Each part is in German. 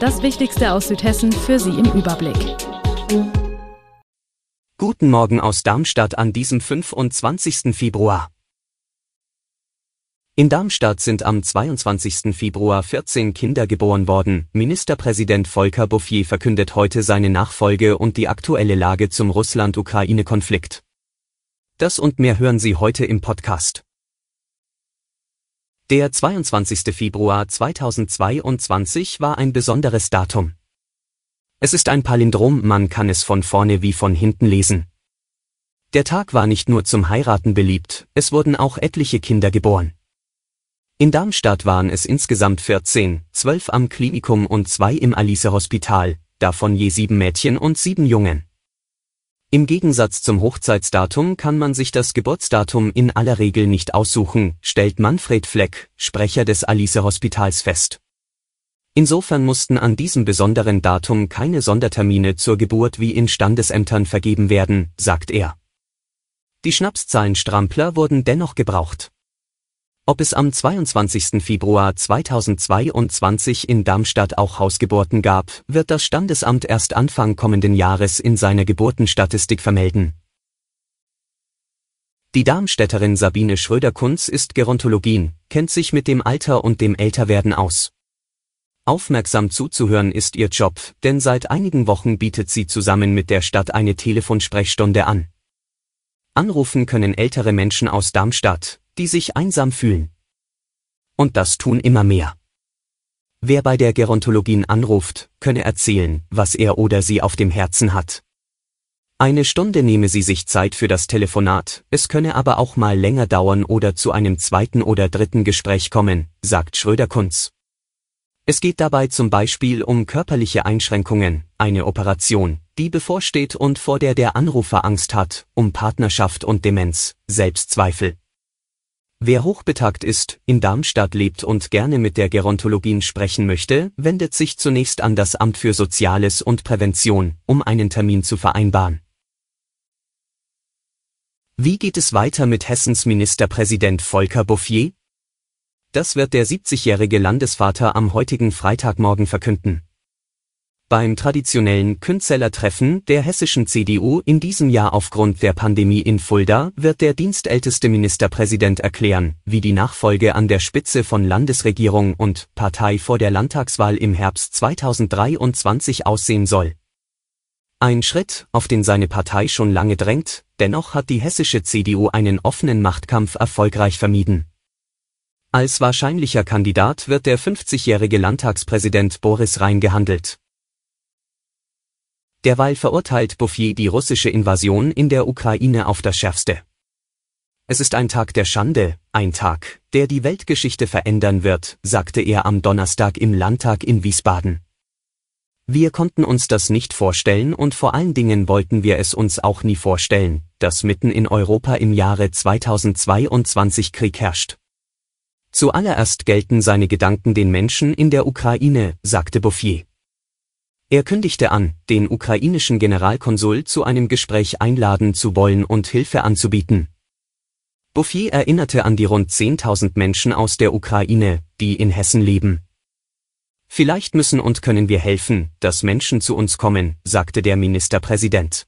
Das Wichtigste aus Südhessen für Sie im Überblick. Guten Morgen aus Darmstadt an diesem 25. Februar. In Darmstadt sind am 22. Februar 14 Kinder geboren worden. Ministerpräsident Volker Bouffier verkündet heute seine Nachfolge und die aktuelle Lage zum Russland-Ukraine-Konflikt. Das und mehr hören Sie heute im Podcast. Der 22. Februar 2022 war ein besonderes Datum. Es ist ein Palindrom, man kann es von vorne wie von hinten lesen. Der Tag war nicht nur zum Heiraten beliebt, es wurden auch etliche Kinder geboren. In Darmstadt waren es insgesamt 14, 12 am Klinikum und zwei im Alice Hospital, davon je sieben Mädchen und sieben Jungen. Im Gegensatz zum Hochzeitsdatum kann man sich das Geburtsdatum in aller Regel nicht aussuchen, stellt Manfred Fleck, Sprecher des Alice Hospitals fest. Insofern mussten an diesem besonderen Datum keine Sondertermine zur Geburt wie in Standesämtern vergeben werden, sagt er. Die Schnapszahlenstrampler wurden dennoch gebraucht. Ob es am 22. Februar 2022 in Darmstadt auch Hausgeburten gab, wird das Standesamt erst Anfang kommenden Jahres in seiner Geburtenstatistik vermelden. Die Darmstädterin Sabine Schröder-Kunz ist Gerontologin, kennt sich mit dem Alter und dem Älterwerden aus. Aufmerksam zuzuhören ist ihr Job, denn seit einigen Wochen bietet sie zusammen mit der Stadt eine Telefonsprechstunde an. Anrufen können ältere Menschen aus Darmstadt, die sich einsam fühlen. Und das tun immer mehr. Wer bei der Gerontologin anruft, könne erzählen, was er oder sie auf dem Herzen hat. Eine Stunde nehme sie sich Zeit für das Telefonat, es könne aber auch mal länger dauern oder zu einem zweiten oder dritten Gespräch kommen, sagt Schröder-Kunz. Es geht dabei zum Beispiel um körperliche Einschränkungen, eine Operation, die bevorsteht und vor der der Anrufer Angst hat, um Partnerschaft und Demenz, Selbstzweifel. Wer hochbetagt ist, in Darmstadt lebt und gerne mit der Gerontologin sprechen möchte, wendet sich zunächst an das Amt für Soziales und Prävention, um einen Termin zu vereinbaren. Wie geht es weiter mit Hessens Ministerpräsident Volker Bouffier? Das wird der 70-jährige Landesvater am heutigen Freitagmorgen verkünden. Beim traditionellen Künzellertreffen der hessischen CDU in diesem Jahr aufgrund der Pandemie in Fulda wird der dienstälteste Ministerpräsident erklären, wie die Nachfolge an der Spitze von Landesregierung und Partei vor der Landtagswahl im Herbst 2023 aussehen soll. Ein Schritt, auf den seine Partei schon lange drängt, dennoch hat die hessische CDU einen offenen Machtkampf erfolgreich vermieden. Als wahrscheinlicher Kandidat wird der 50-jährige Landtagspräsident Boris Rhein gehandelt. Derweil verurteilt Bouffier die russische Invasion in der Ukraine auf das Schärfste. Es ist ein Tag der Schande, ein Tag, der die Weltgeschichte verändern wird, sagte er am Donnerstag im Landtag in Wiesbaden. Wir konnten uns das nicht vorstellen und vor allen Dingen wollten wir es uns auch nie vorstellen, dass mitten in Europa im Jahre 2022 Krieg herrscht. Zuallererst gelten seine Gedanken den Menschen in der Ukraine, sagte Bouffier. Er kündigte an, den ukrainischen Generalkonsul zu einem Gespräch einladen zu wollen und Hilfe anzubieten. Bouffier erinnerte an die rund 10.000 Menschen aus der Ukraine, die in Hessen leben. Vielleicht müssen und können wir helfen, dass Menschen zu uns kommen, sagte der Ministerpräsident.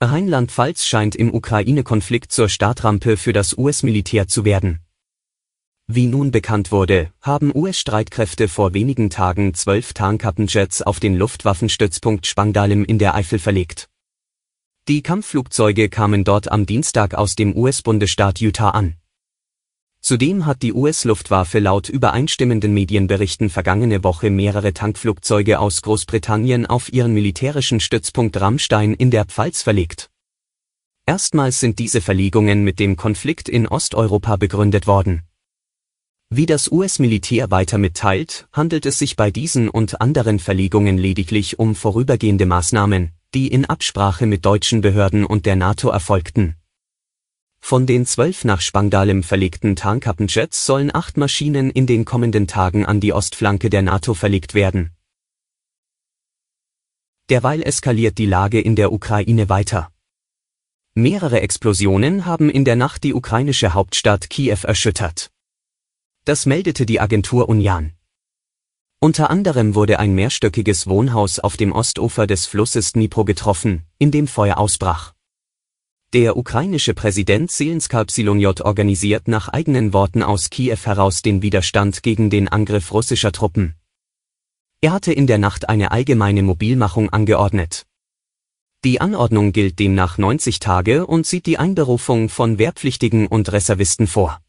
Rheinland-Pfalz scheint im Ukraine-Konflikt zur Startrampe für das US-Militär zu werden. Wie nun bekannt wurde, haben US-Streitkräfte vor wenigen Tagen zwölf Tarnkappenjets auf den Luftwaffenstützpunkt Spangdahlem in der Eifel verlegt. Die Kampfflugzeuge kamen dort am Dienstag aus dem US-Bundesstaat Utah an. Zudem hat die US-Luftwaffe laut übereinstimmenden Medienberichten vergangene Woche mehrere Tankflugzeuge aus Großbritannien auf ihren militärischen Stützpunkt Rammstein in der Pfalz verlegt. Erstmals sind diese Verlegungen mit dem Konflikt in Osteuropa begründet worden. Wie das US-Militär weiter mitteilt, handelt es sich bei diesen und anderen Verlegungen lediglich um vorübergehende Maßnahmen, die in Absprache mit deutschen Behörden und der NATO erfolgten. Von den zwölf nach Spangdahlem verlegten Tarnkappenjets sollen acht Maschinen in den kommenden Tagen an die Ostflanke der NATO verlegt werden. Derweil eskaliert die Lage in der Ukraine weiter. Mehrere Explosionen haben in der Nacht die ukrainische Hauptstadt Kiew erschüttert. Das meldete die Agentur Unian. Unter anderem wurde ein mehrstöckiges Wohnhaus auf dem Ostufer des Flusses Dnipro getroffen, in dem Feuer ausbrach. Der ukrainische Präsident Zelensky J organisiert nach eigenen Worten aus Kiew heraus den Widerstand gegen den Angriff russischer Truppen. Er hatte in der Nacht eine allgemeine Mobilmachung angeordnet. Die Anordnung gilt demnach 90 Tage und sieht die Einberufung von Wehrpflichtigen und Reservisten vor.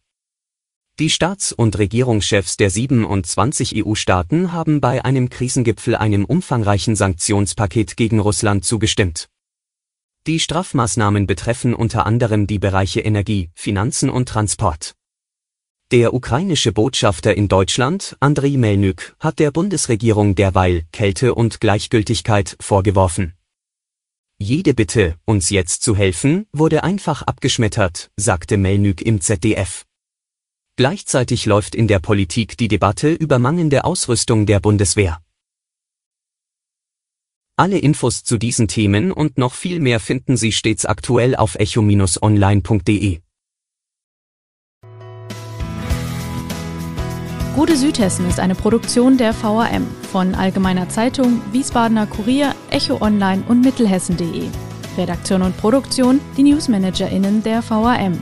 Die Staats- und Regierungschefs der 27 EU-Staaten haben bei einem Krisengipfel einem umfangreichen Sanktionspaket gegen Russland zugestimmt. Die Strafmaßnahmen betreffen unter anderem die Bereiche Energie, Finanzen und Transport. Der ukrainische Botschafter in Deutschland, Andriy Melnyk, hat der Bundesregierung derweil Kälte und Gleichgültigkeit vorgeworfen. Jede Bitte, uns jetzt zu helfen, wurde einfach abgeschmettert, sagte Melnyk im ZDF. Gleichzeitig läuft in der Politik die Debatte über mangelnde Ausrüstung der Bundeswehr. Alle Infos zu diesen Themen und noch viel mehr finden Sie stets aktuell auf echo-online.de. Gute Südhessen ist eine Produktion der VAM von Allgemeiner Zeitung, Wiesbadener Kurier, Echo Online und Mittelhessen.de. Redaktion und Produktion die NewsmanagerInnen der VAM.